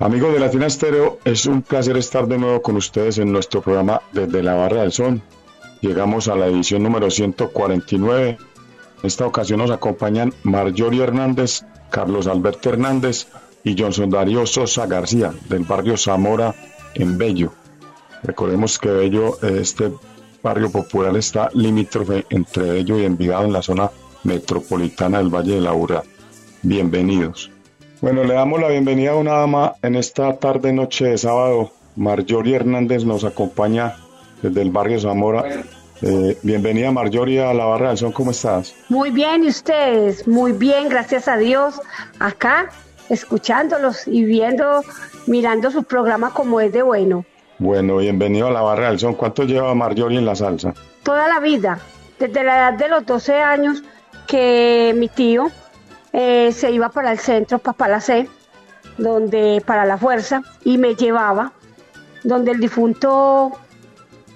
Amigos de Latina Estéreo, es un placer estar de nuevo con ustedes en nuestro programa Desde la Barra del Son. Llegamos a la edición número 149. En esta ocasión nos acompañan Marjorie Hernández, Carlos Alberto Hernández y Johnson Darío Sosa García, del barrio Zamora en Bello. Recordemos que Bello, este barrio popular, está limítrofe entre Bello y Envigado en la zona metropolitana del Valle de la Urra. Bienvenidos. Bueno, le damos la bienvenida a una dama en esta tarde noche de sábado. Marjorie Hernández nos acompaña desde el barrio Zamora. Eh, bienvenida Marjorie a la Barra del Son, ¿cómo estás? Muy bien, ¿y ustedes? Muy bien, gracias a Dios. Acá, escuchándolos y viendo, mirando su programa como es de bueno. Bueno, bienvenido a la Barra del Son. ¿Cuánto lleva Marjorie en la salsa? Toda la vida, desde la edad de los 12 años que mi tío eh, se iba para el centro, para Palacé, donde, para la fuerza, y me llevaba, donde el difunto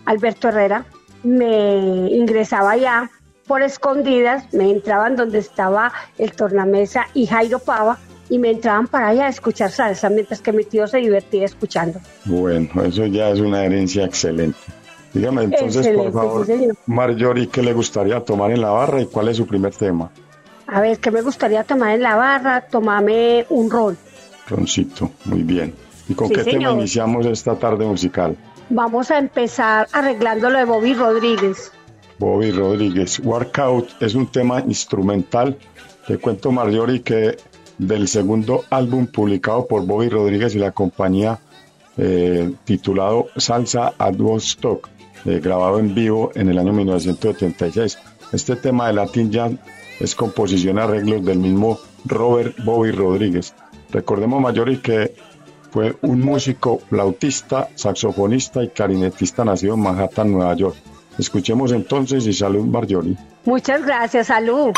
Alberto Herrera me ingresaba allá por escondidas, me entraban donde estaba el tornamesa y Jairo Pava, y me entraban para allá a escuchar salsa, mientras que mi tío se divertía escuchando. Bueno, eso ya es una herencia excelente. Dígame entonces, Excelente, por favor, sí. Marjorie, ¿qué le gustaría tomar en la barra y cuál es su primer tema? A ver, ¿qué me gustaría tomar en la barra? Tomarme un rol. Roncito, muy bien. ¿Y con Sí, qué tema iniciamos esta tarde musical? Vamos a empezar arreglando lo de Bobby Rodríguez. Bobby Rodríguez. Workout es un tema instrumental. Te cuento, Marjorie, que del segundo álbum publicado por Bobby Rodríguez y la compañía eh, titulado Salsa at Woodstock, eh, grabado en vivo en el año 1976. Este tema de Latin Jazz es composición arreglos del mismo Robert Bobby Rodríguez. Recordemos, Marjorie, que fue un músico, flautista, saxofonista y clarinetista nacido en Manhattan, Nueva York. Escuchemos entonces y salud, Marjorie. Muchas gracias, salud.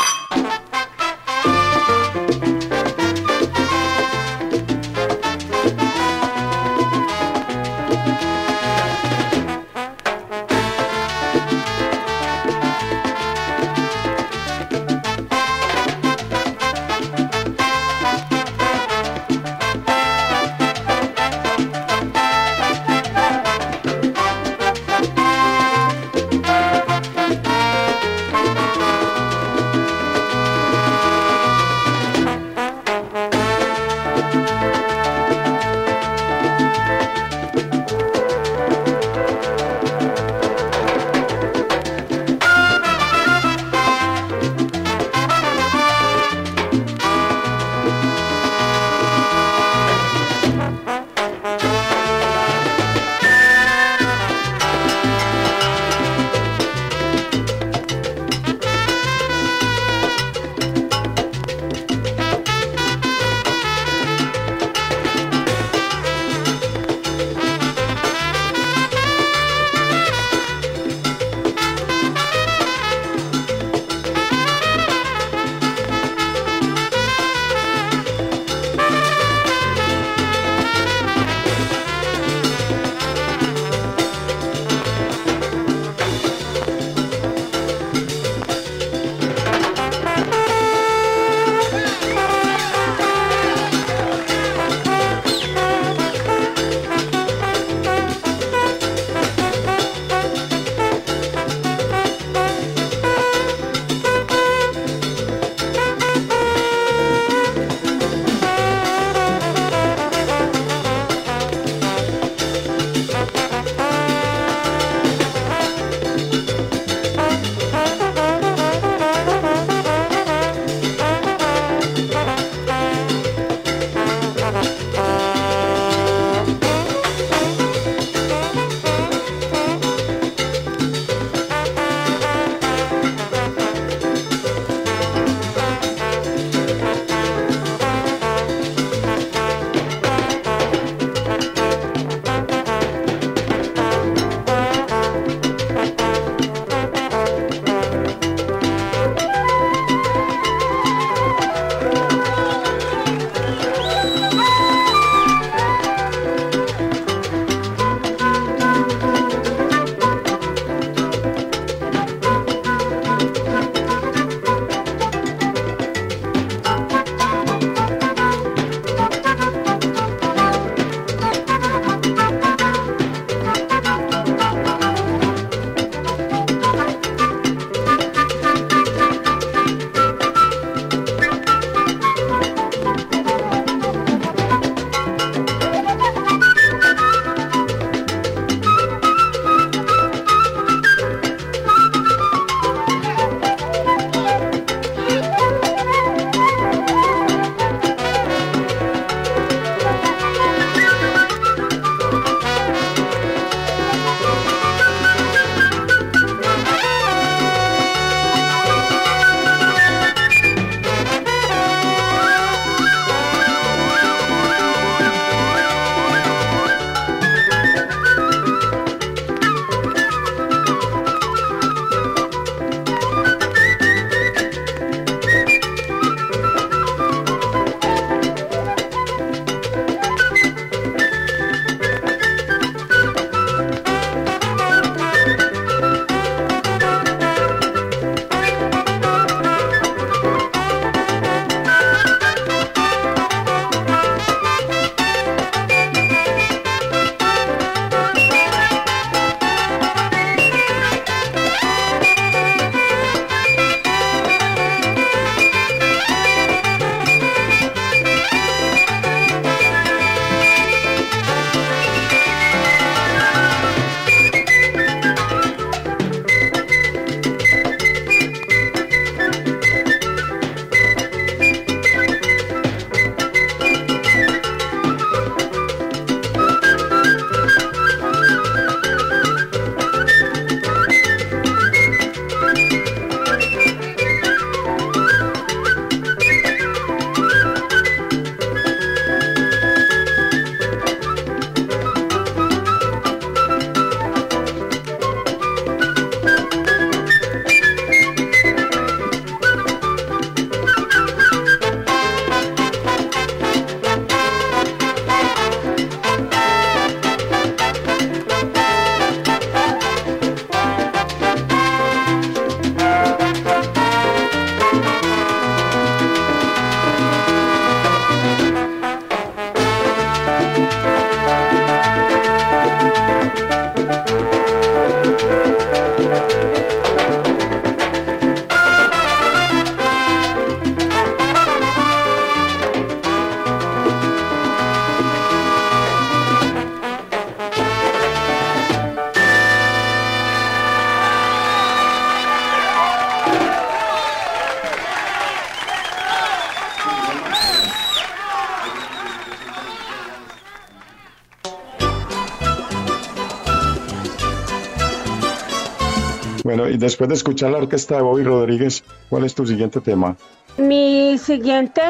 Después de escuchar la orquesta de Bobby Rodríguez, ¿cuál es tu siguiente tema? Mi siguiente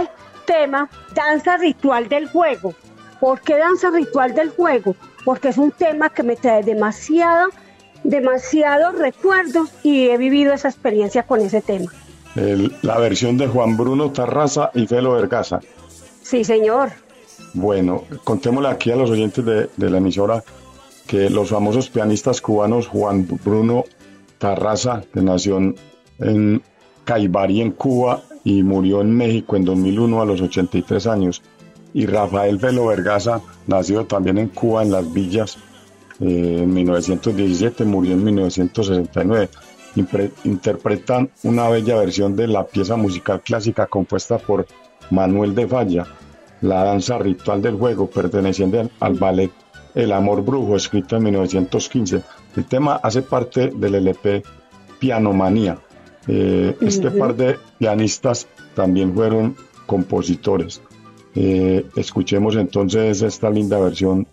tema, danza ritual del juego. ¿Por qué danza ritual del juego? Porque es un tema que me trae demasiado, demasiados recuerdos y he vivido esa experiencia con ese tema. El- la versión de Juan Bruno Tarraza y Felo Vergaza. Sí, señor. Bueno, contémosle aquí a los oyentes de, de la emisora que los famosos pianistas cubanos Juan Bruno Tarraza, que nació en- Caibarí, en Cuba, y murió en México en 2001 a los 83 años, y Rafael Velo Vergaza, nacido también en Cuba, en Las Villas, eh, en 1917, murió en 1969. Impre- interpretan una bella versión de la pieza musical clásica compuesta por Manuel de Falla, la danza ritual del juego perteneciente al, al ballet El Amor Brujo, escrito en 1915. El tema hace parte del LP Pianomanía. Eh, Este par de pianistas también fueron compositores. Eh, escuchemos entonces esta linda versión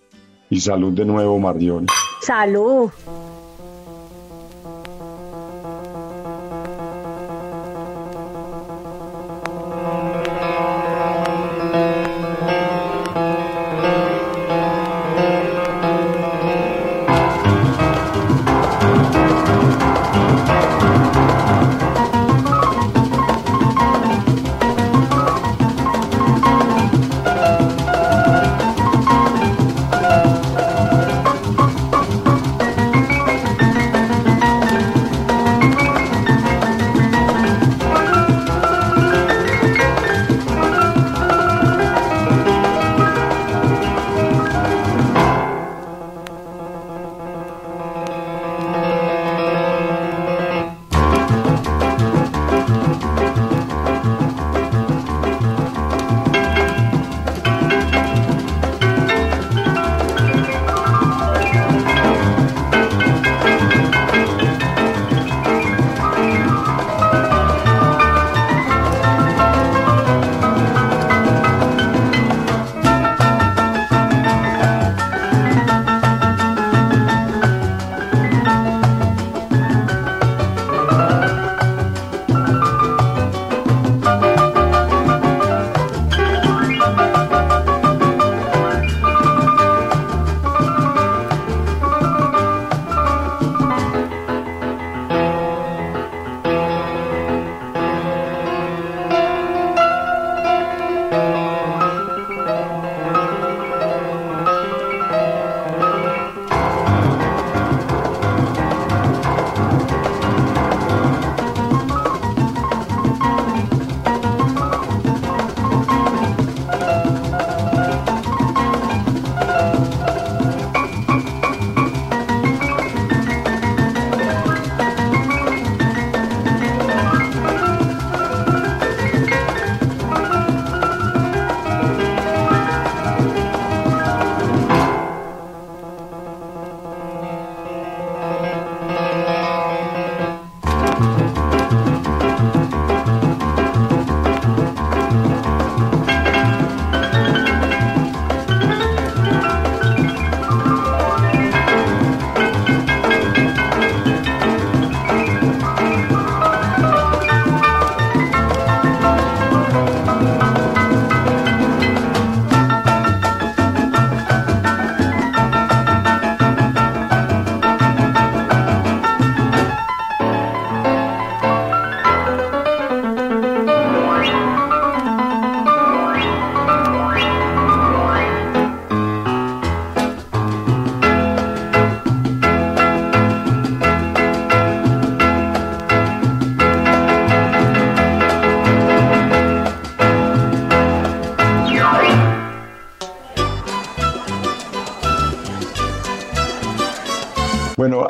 y salud de nuevo, Mardioni. Salud.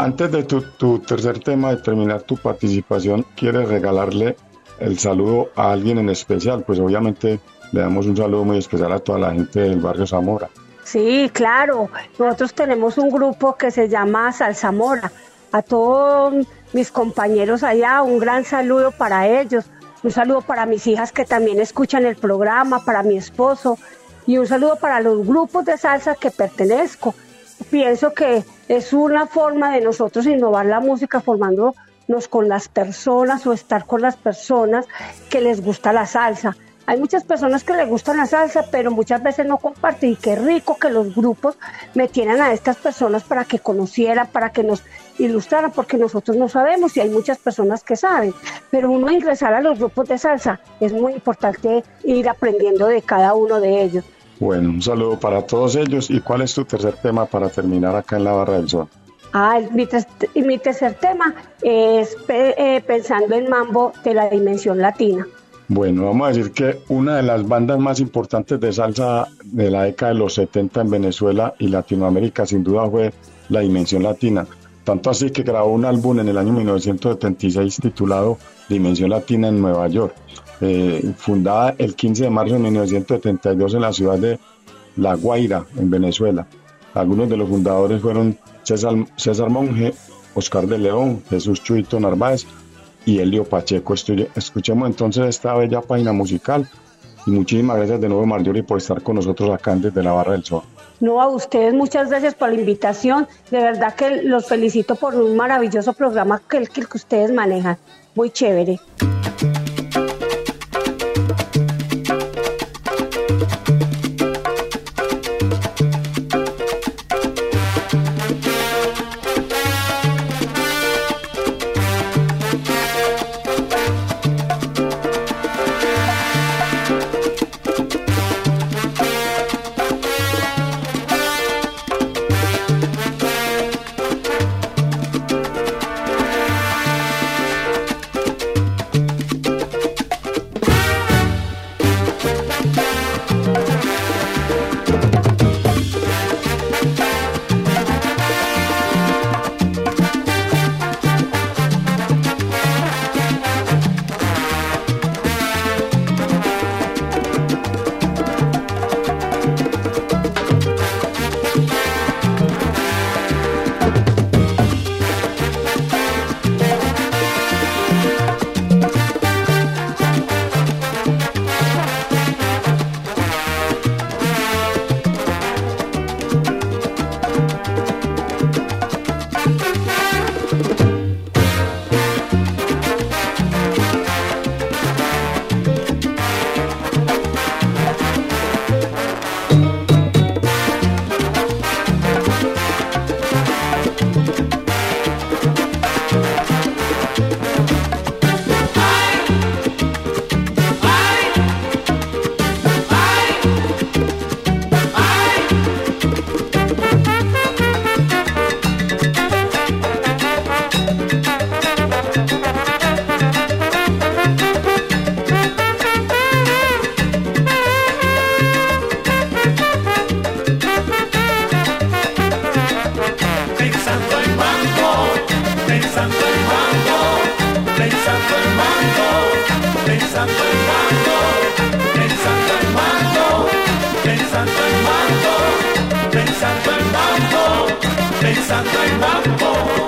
Antes de tu, tu tercer tema, de terminar tu participación, ¿quieres regalarle el saludo a alguien en especial? Pues obviamente le damos un saludo muy especial a toda la gente del barrio Zamora. Sí, claro. Nosotros tenemos un grupo que se llama Salzamora. A todos mis compañeros allá, un gran saludo para ellos. Un saludo para mis hijas que también escuchan el programa, para mi esposo y un saludo para los grupos de salsa que pertenezco. Pienso que es una forma de nosotros innovar la música formando irnos con las personas o estar con las personas que les gusta la salsa. Hay muchas personas que les gusta la salsa, pero muchas veces no comparten. Y qué rico que los grupos metieran a estas personas para que conocieran, para que nos ilustraran, porque nosotros no sabemos y hay muchas personas que saben. Pero uno ingresar a los grupos de salsa es muy importante ir aprendiendo de cada uno de ellos. Bueno, un saludo para todos ellos. ¿Y cuál es tu tercer tema para terminar acá en la Barra del Sol? Ah, mi, mi tercer tema es eh, pensando en Mambo de la dimensión latina. Bueno, vamos a decir que una de las bandas más importantes de salsa de la década de los 70 en Venezuela y Latinoamérica sin duda fue La Dimensión Latina. Tanto así que grabó un álbum en el año 1976 titulado Dimensión Latina en Nueva York. Eh, fundada el 15 de marzo de 1972 en la ciudad de La Guaira, en Venezuela. Algunos de los fundadores fueron César, César Monge, Oscar de León, Jesús Chuito Narváez y Elio Pacheco. Escuchemos entonces esta bella página musical y muchísimas gracias de nuevo Marjorie por estar con nosotros acá desde la Barra del Sol. No, a ustedes muchas gracias por la invitación. De verdad que los felicito por un maravilloso programa que, que ustedes manejan. Muy chévere. Santo Hermano, del Santo Hermano,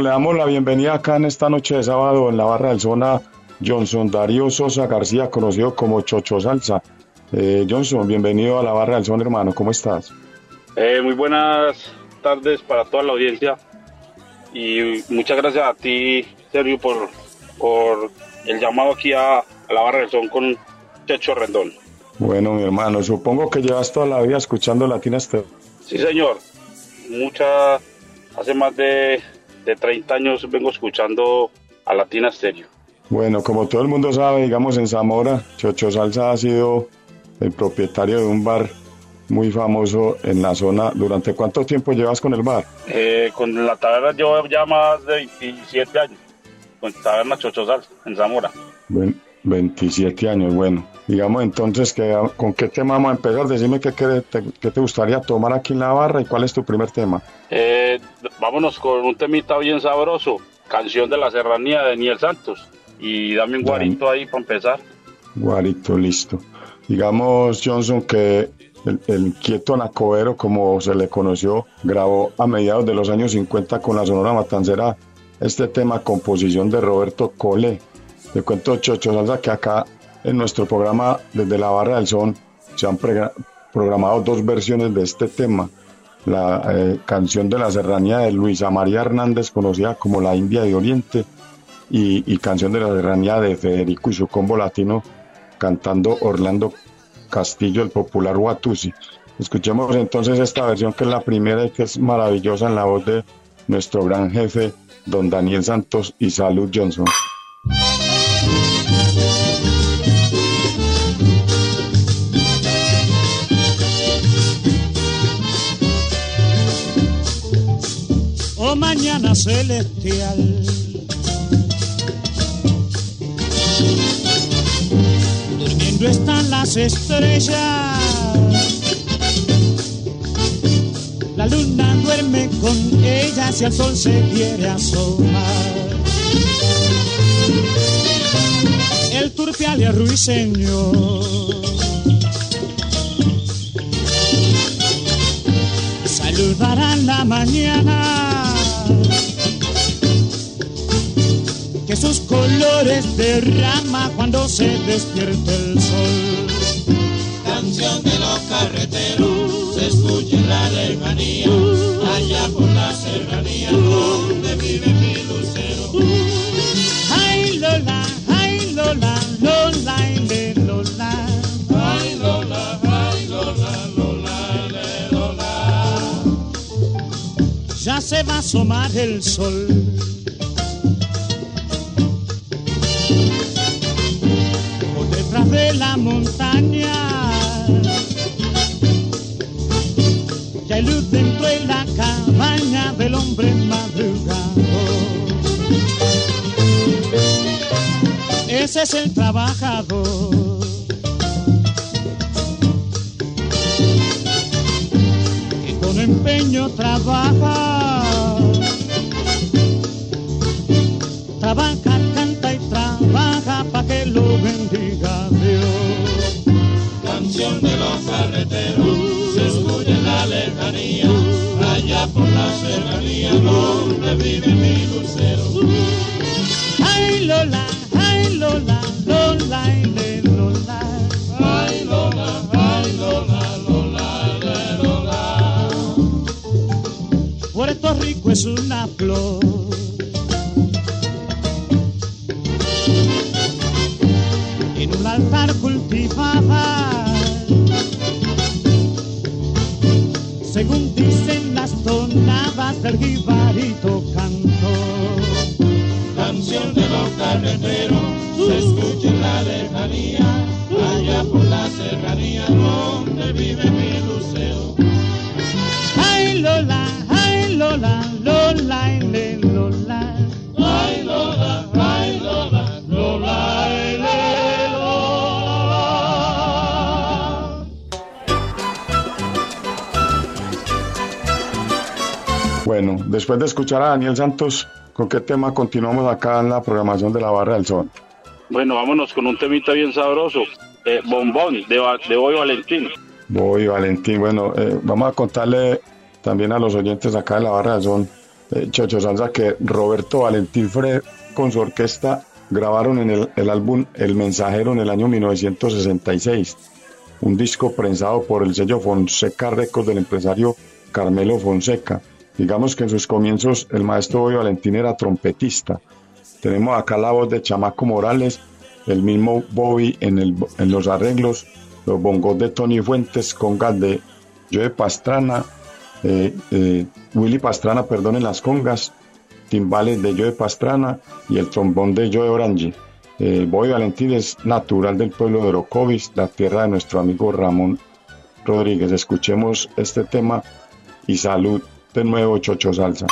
Bueno, le damos la bienvenida acá en esta noche de sábado en la barra del zona Johnson Darío Sosa García, conocido como Chocho Salsa. Eh, Johnson, bienvenido a la barra del son, hermano. ¿Cómo estás? Eh, muy buenas tardes para toda la audiencia y muchas gracias a ti, Sergio, por, por el llamado aquí a, a la barra del son con Checho Rendón. Bueno, mi hermano, supongo que llevas toda la vida escuchando Latina Estéreo. Sí, señor. Mucha, hace más de, de 30 años vengo escuchando a Latina Stereo. Bueno, como todo el mundo sabe, digamos en Zamora, Chocho Salsa ha sido el propietario de un bar muy famoso en la zona. ¿Durante cuánto tiempo llevas con el bar? Eh, con la taberna llevo ya más de 27 años, con taberna Chocho Salsa en Zamora. Bueno, 27 años, bueno. Digamos entonces, que, ¿con qué tema vamos a empezar? Decime qué, qué te, qué te gustaría tomar aquí en la barra y cuál es tu primer tema. Eh, vámonos con un temita bien sabroso, canción de la serranía de Daniel Santos. Y dame un guarito ahí para empezar. Guarito, listo. Digamos, Johnson, que el, el quieto Nacovero, como se le conoció, grabó a mediados de los años 50 con la Sonora Matancera este tema, composición de Roberto Cole. Te cuento, Chocho Salsa, que acá en nuestro programa, desde la Barra del Son, se han programado dos versiones de este tema. La eh, canción de la serranía de Luisa María Hernández, conocida como La India de Oriente, y, y canción de la serranía de Federico y su combo latino, cantando Orlando Castillo, el popular Watusi. Escuchemos entonces esta versión que es la primera y que es maravillosa en la voz de nuestro gran jefe, don Daniel Santos y Salud Johnson. Celestial. Durmiendo están las estrellas. La luna duerme con ellas y el sol se quiere asomar. El turpial y el ruiseñor saludarán la mañana que sus colores derrama cuando se despierte el sol. Canción de los carreteros, se escucha en la lejanía, allá por la serranía, donde vive mi lucero. Ay Lola, ay Lola, Lola, ile, Lola. Ay Lola, ay Lola, Lola, le, Lola. Ya se va a asomar el sol. La montaña. Ya luz dentro de la cabaña del hombre madrugador. Ese es el trabajador. empeño trabaja. Trabaja, canta y trabaja para que lo bendiga Dios. Canción de los carreteros, se escucha en la lejanía, allá por la serranía, donde vive mi lucero. Ay Lola, ay Lola, Lola, Lola. Ay Lola, ay Lola, Lola, Lola. Puerto Rico es una según dicen las tonadas del jibarito canto. Canción de los carreteros, se escucha en la lejanía, allá por la serranía, donde vive mi lucero. Después de escuchar a Daniel Santos, ¿con qué tema continuamos acá en la programación de la Barra del Sol? Bueno, vámonos con un temita bien sabroso. Eh, bombón de, de Boy Valentín. Voy, Valentín. Bueno, eh, vamos a contarle también a los oyentes acá de la Barra del Sol eh, Chocho Salsa, que Roberto Valentín Fred con su orquesta grabaron en el, el álbum El Mensajero en el año 1966, un disco prensado por el sello Fonseca Records del empresario Carmelo Fonseca. Digamos que en sus comienzos el maestro Bobby Valentín era trompetista. Tenemos acá la voz de Chamaco Morales, el mismo Bobby en, los arreglos, los bongos de Tony Fuentes, congas de Joe Pastrana, eh, eh, Willy Pastrana, perdón, en las congas, timbales de Joe Pastrana y el trombón de Joe Orange. Eh, Bobby Valentín es natural del pueblo de Orocovis, la tierra de nuestro amigo Ramón Rodríguez. Escuchemos este tema y salud de nuevo, Chocho Salsa.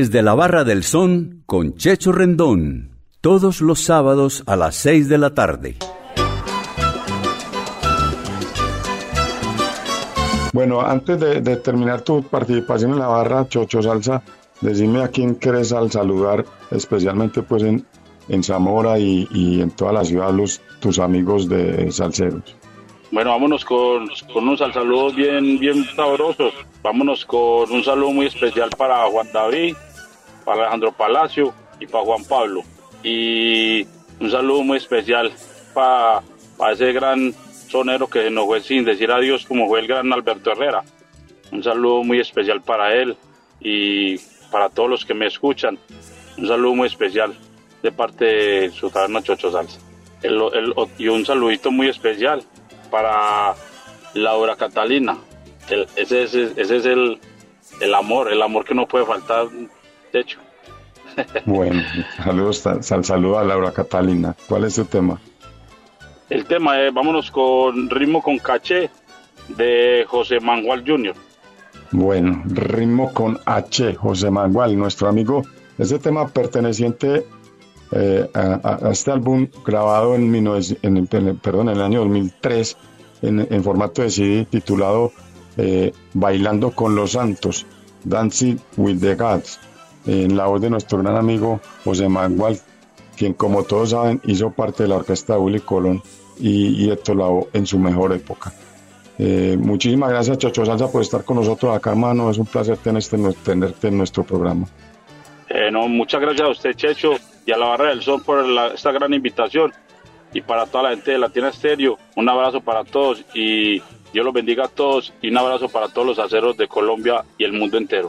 Desde la Barra del Son con Checho Rendón. Todos los sábados a las 6 de la tarde. Bueno, antes de, de terminar tu participación en la barra Chocho Salsa, decime a quién querés al saludar, especialmente pues en, en Zamora y, y en toda la ciudad, los, tus amigos de Salceros. Bueno, vámonos con, con unos saludos bien, bien sabrosos. Vámonos con un saludo muy especial para Juan David, para Alejandro Palacio y para Juan Pablo. Y Un saludo muy especial para ese gran sonero que se nos fue sin decir adiós, como fue el gran Alberto Herrera. Un saludo muy especial para él y para todos los que me escuchan. Un saludo muy especial de parte de su taberna Chocho Salsa. El- el- y un saludito muy especial para Laura Catalina. El- ese, ese- ese es el, el amor, el amor que no puede faltar, de hecho. Bueno, saludos, sal, sal- saludo a Laura Catalina. ¿Cuál es su tema? El tema es, vámonos con ritmo con caché de José Manuel Jr. Bueno, ritmo con H, José Manuel, nuestro amigo. Este tema perteneciente eh, a, este álbum grabado en, 19 en el- en perdón, en el año 2003 en, en formato de CD titulado eh, Bailando con los Santos, Dancing with the Gods, en la voz de nuestro gran amigo José Manuel, quien como todos saben hizo parte de la orquesta de Willy Colón y, y Lavoe en su mejor época. Eh, muchísimas gracias, Chocho Salsa, por estar con nosotros acá, hermano. Es un placer tenerte, tenerte en nuestro programa. Eh, no, muchas gracias a usted, Checho, y a la Barra del Sol por esta gran invitación. Y para toda la gente de Latina Estéreo, un abrazo para todos y Dios los bendiga a todos y un abrazo para todos los aceros de Colombia y el mundo entero.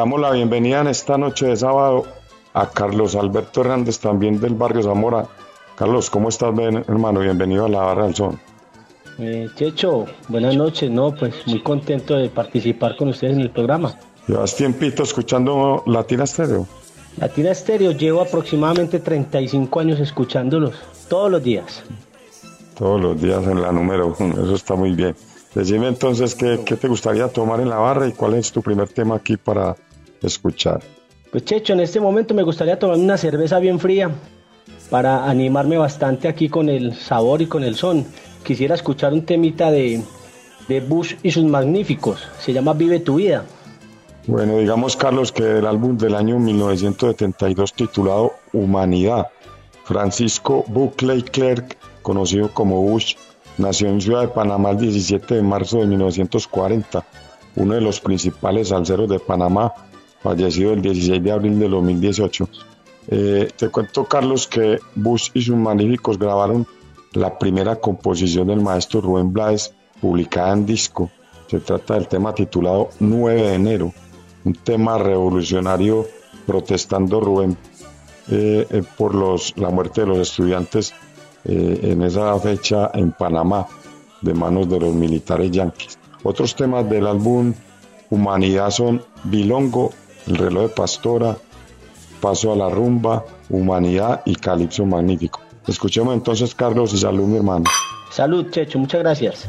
Damos la bienvenida en esta noche de sábado a Carlos Alberto Hernández, también del barrio Zamora. Carlos, ¿cómo estás, hermano? Bienvenido a la Barra del Son. Eh, Checho, buenas noches, no, pues muy contento de participar con ustedes en el programa. ¿Llevas tiempito escuchando Latina Stereo? Latina Estéreo llevo aproximadamente 35 años escuchándolos todos los días. Todos los días en la número uno, eso está muy bien. Decime entonces qué, qué te gustaría tomar en la barra y cuál es tu primer tema aquí para escuchar. Pues Checho, en este momento me gustaría tomar una cerveza bien fría para animarme bastante aquí con el sabor y con el son. Quisiera escuchar un temita de, de Bush y sus magníficos, se llama Vive tu vida. Bueno, digamos, Carlos, que el álbum del año 1972 titulado Humanidad, Francisco Buckley Clerk, conocido como Bush, nació en Ciudad de Panamá el 17 de marzo de 1940, uno de los principales salseros de Panamá, fallecido el 16 de abril de 2018. Eh, te cuento, Carlos, que Bush y sus magníficos grabaron la primera composición del maestro Rubén Blades, publicada en disco. Se trata del tema titulado 9 de enero, un tema revolucionario protestando Rubén eh, eh, por los, la muerte de los estudiantes eh, en esa fecha en Panamá, de manos de los militares yanquis. Otros temas del álbum Humanidad son Bilongo, El reloj de Pastora, Paso a la rumba, Humanidad y Calipso Magnífico. Escuchemos entonces, Carlos, y salud, mi hermano. Salud, Checho, muchas gracias.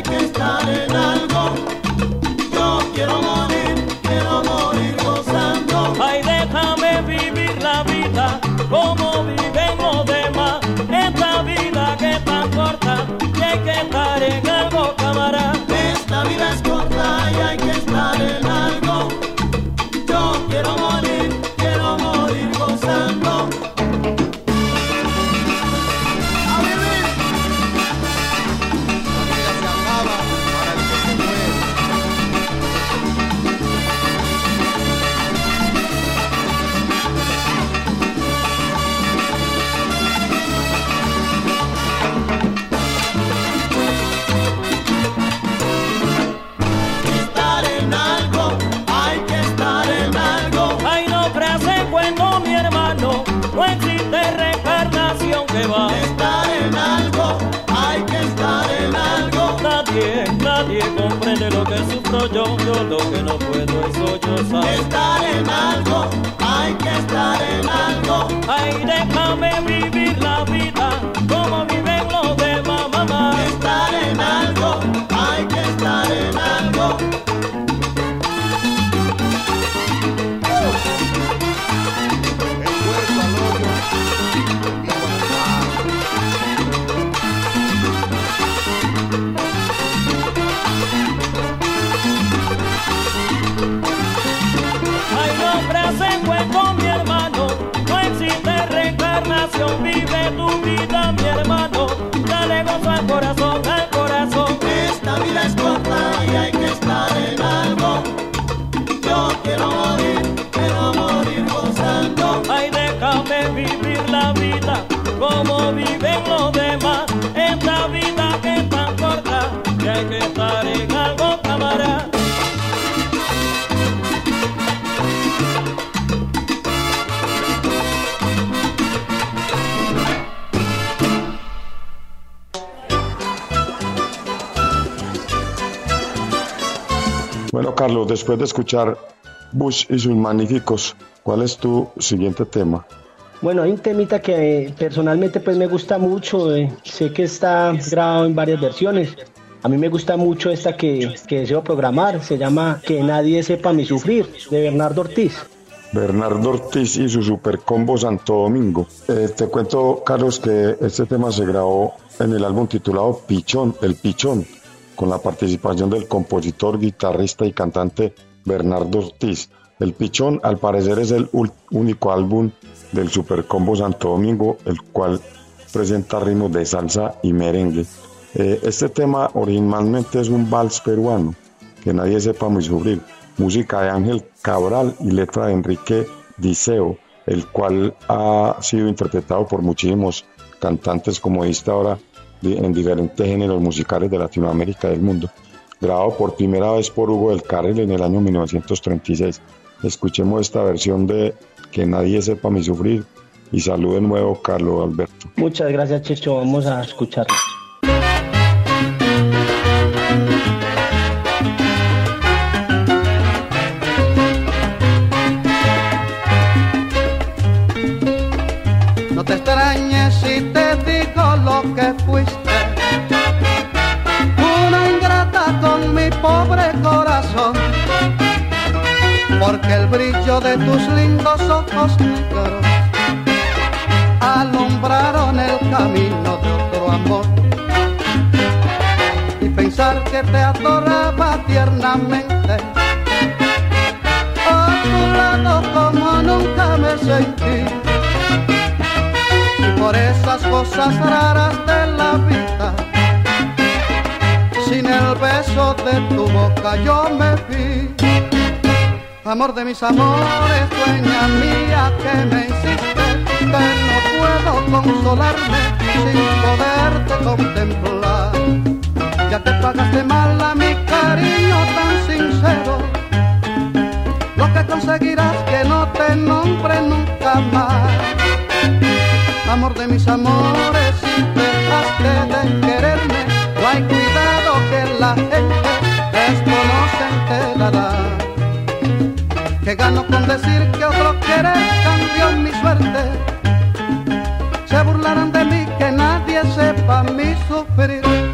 Hay que estar en yo, yo lo que no puedo es sollozar. Estar en algo, hay que estar en algo. Ay, déjame vivir vive tu vida, mi hermano. Dale gozo al corazón, al corazón. Esta vida es corta y hay que estar en algo. Yo quiero morir, quiero morir gozando. Ay, déjame vivir la vida como viven los demás. Carlos, después de escuchar Bush y sus magníficos, ¿cuál es tu siguiente tema? Bueno, hay un temita que eh, personalmente pues me gusta mucho, eh, sé que está grabado en varias versiones. A mí me gusta mucho esta que, que deseo programar, se llama Que nadie sepa mi sufrir, de Bernardo Ortiz. Bernardo Ortiz y su supercombo Santo Domingo. Eh, te cuento, Carlos, que este tema se grabó en el álbum titulado Pichón, El Pichón, con la participación del compositor, guitarrista y cantante Bernardo Ortiz. El Pichón, al parecer, es el único álbum del Supercombo Santo Domingo, el cual presenta ritmos de salsa y merengue. Eh, este tema originalmente es un vals peruano, que nadie sepa muy sufrir, música de Ángel Cabral y letra de Enrique Diceo, el cual ha sido interpretado por muchísimos cantantes, como dijiste ahora, en diferentes géneros musicales de Latinoamérica y del mundo. Grabado por primera vez por Hugo del Carril en el año 1936. Escuchemos esta versión de Que nadie sepa mi sufrir y salud de nuevo Carlos Alberto. Muchas gracias, Checho, vamos a escucharlo. De tus lindos ojos alumbraron el camino de otro amor. Y pensar que te adoraba tiernamente. A tu lado como nunca me sentí y por esas cosas raras de la vida. Sin el beso de tu boca yo me vi. Amor de mis amores, dueña mía que me hiciste, que no puedo consolarme sin poderte contemplar. Ya te pagaste mal a mi cariño tan sincero. Lo que conseguirás que no te nombre nunca más amor de mis amores, si dejaste de quererme, no hay cuidado que la gente esto Que gano con decir que otro querer cambió mi suerte. Se burlarán de mí, que nadie sepa mi sufrir.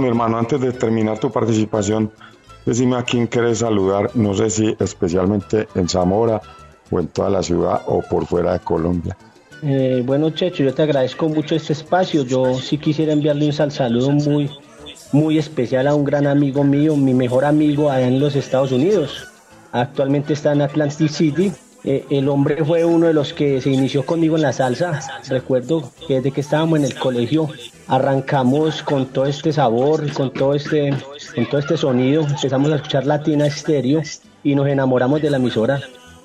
Mi hermano, antes de terminar tu participación, Decime a quién querés saludar, no sé si especialmente en Zamora o en toda la ciudad o por fuera de Colombia. Eh, bueno, Checho, yo te agradezco mucho este espacio. Yo sí quisiera enviarle un sal saludo muy, muy especial a un gran amigo mío, mi mejor amigo allá en los Estados Unidos. Actualmente está en Atlantic City. Eh, el hombre fue uno de los que se inició conmigo en la salsa. Recuerdo que desde que estábamos en el colegio arrancamos con todo este sabor, con todo este, con todo este sonido. Empezamos a escuchar Latina Estéreo y nos enamoramos de la emisora.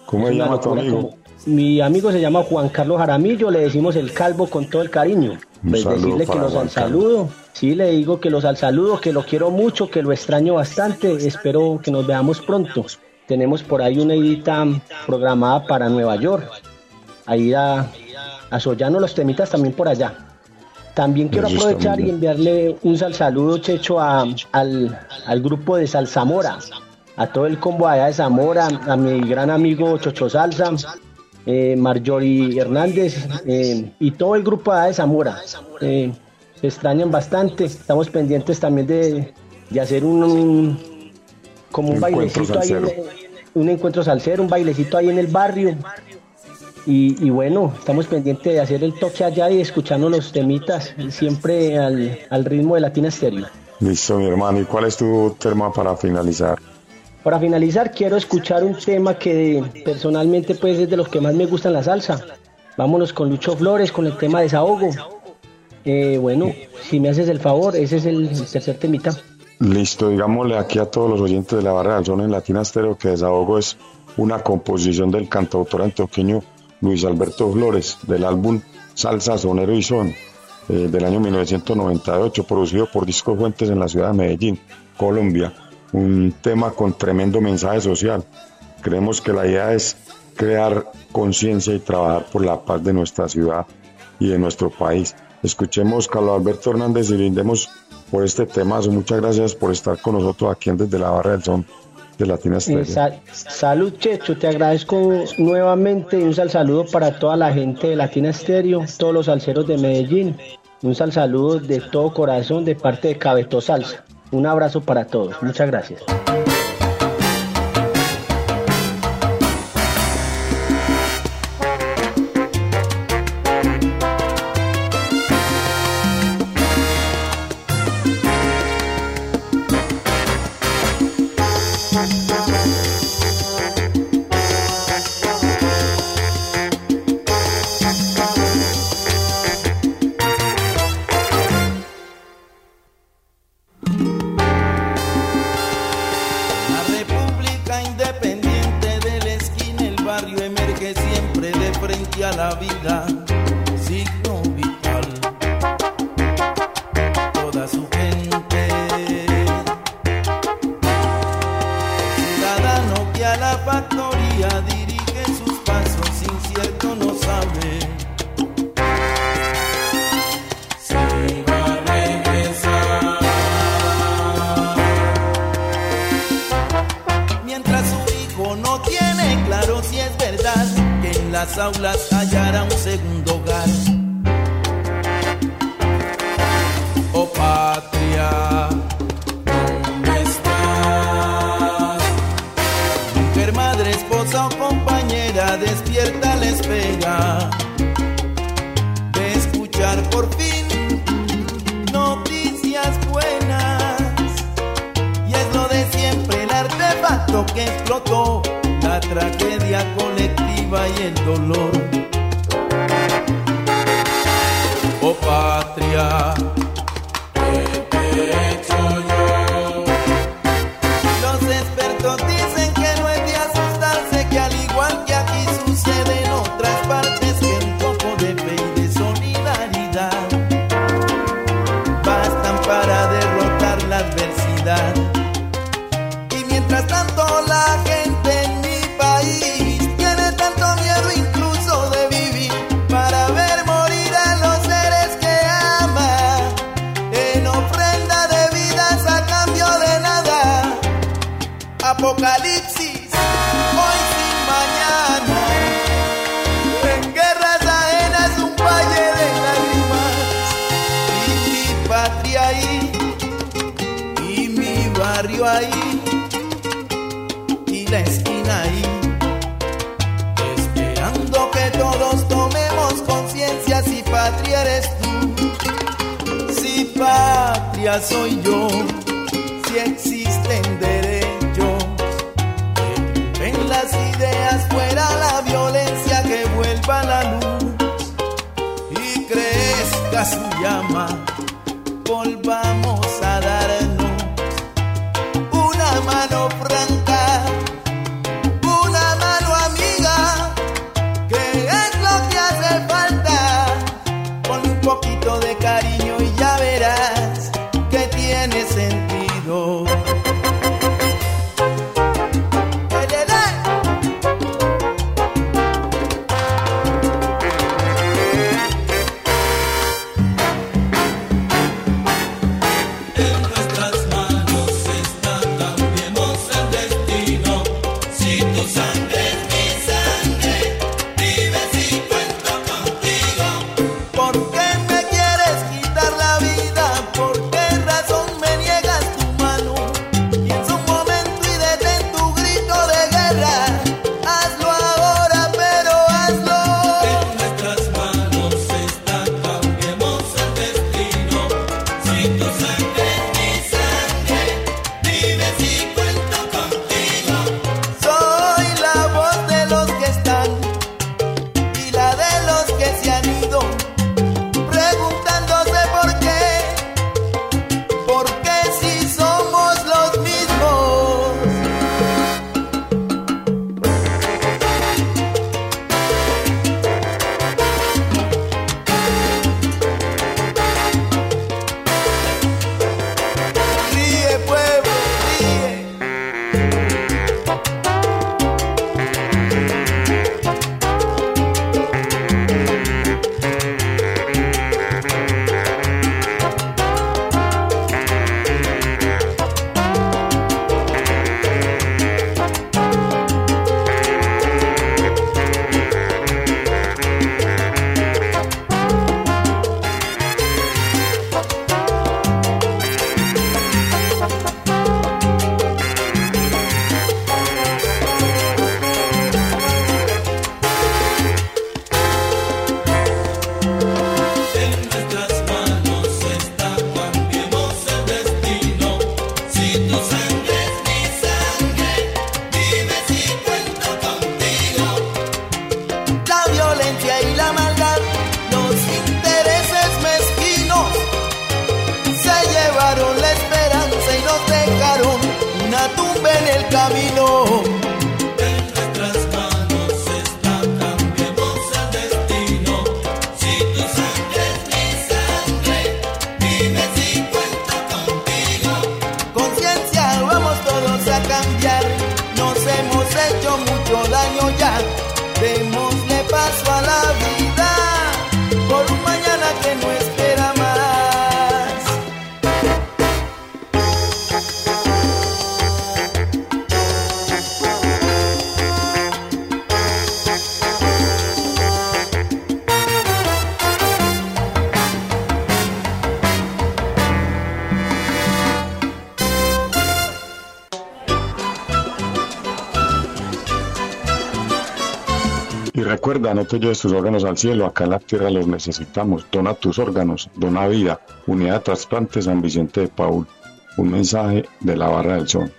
¿Cómo Es llama tu amigo? como- Mi amigo se llama Juan Carlos Jaramillo, le decimos el calvo con todo el cariño. Pues decirle que los Juan al saludo. Sí, le digo que los al saludo, que lo quiero mucho, que lo extraño bastante. Espero que nos veamos pronto. Tenemos por ahí una edita programada para Nueva York. Ahí a, a Sollano los temitas también por allá. También quiero aprovechar y enviarle un sal saludo, Checho, a- al, al grupo de Salzamora, a todo el combo allá de Zamora, a mi gran amigo Chocho Salsa, eh, Marjorie Hernández eh, y todo el grupo allá de Zamora. Eh, se extrañan bastante, estamos pendientes también de, de hacer un, un- como un bailecito ahí, en- un encuentro salsero, un bailecito ahí en el barrio. Y, y bueno, estamos pendientes de hacer el toque allá y escuchando los temitas, siempre al, al ritmo de Latina Stereo. Listo, mi hermano. ¿Y cuál es tu tema para finalizar? Para finalizar, quiero escuchar un tema que personalmente pues es de los que más me gustan la salsa. Vámonos con Lucho Flores, con el tema Desahogo. Eh, bueno, si me haces el favor, ese es el tercer temita. Listo, digámosle aquí a todos los oyentes de la barra del son en Latina Estéreo que Desahogo es una composición del cantautor antioqueño Luis Alberto Flores del álbum Salsa, Sonero y Son eh, del año 1998, producido por Disco Fuentes en la ciudad de Medellín, Colombia. Un tema con tremendo mensaje social. Creemos que la idea es crear conciencia y trabajar por la paz de nuestra ciudad y de nuestro país. Escuchemos Carlos Alberto Hernández y brindemos por este temazo. Muchas gracias por estar con nosotros aquí en Desde la Barra del Son de Latina Estéreo. Sal- salud, Checho, te agradezco nuevamente y un sal saludo para toda la gente de Latina Stereo, todos los salseros de Medellín. Un sal saludo de todo corazón de parte de Cabeto Salsa. Un abrazo para todos. Muchas gracias. Las aulas vida soy yo. Si existen derechos, que las ideas fuera la violencia que vuelva la luz y crezca su llama. Recuerda, no te lleves tus órganos al cielo, acá en la tierra los necesitamos. Dona tus órganos, dona vida. Unidad de Trasplante San Vicente de Paul. Un mensaje de la Barra del Sol.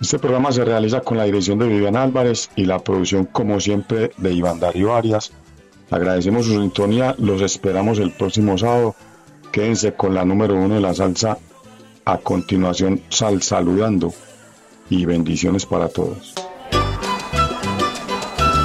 Este programa se realiza con la dirección de Viviana Álvarez y la producción, como siempre, de Iván Darío Arias. Agradecemos su sintonía, los esperamos el próximo sábado. Quédense con la número uno de la salsa. A continuación, sal saludando. Y bendiciones para todos.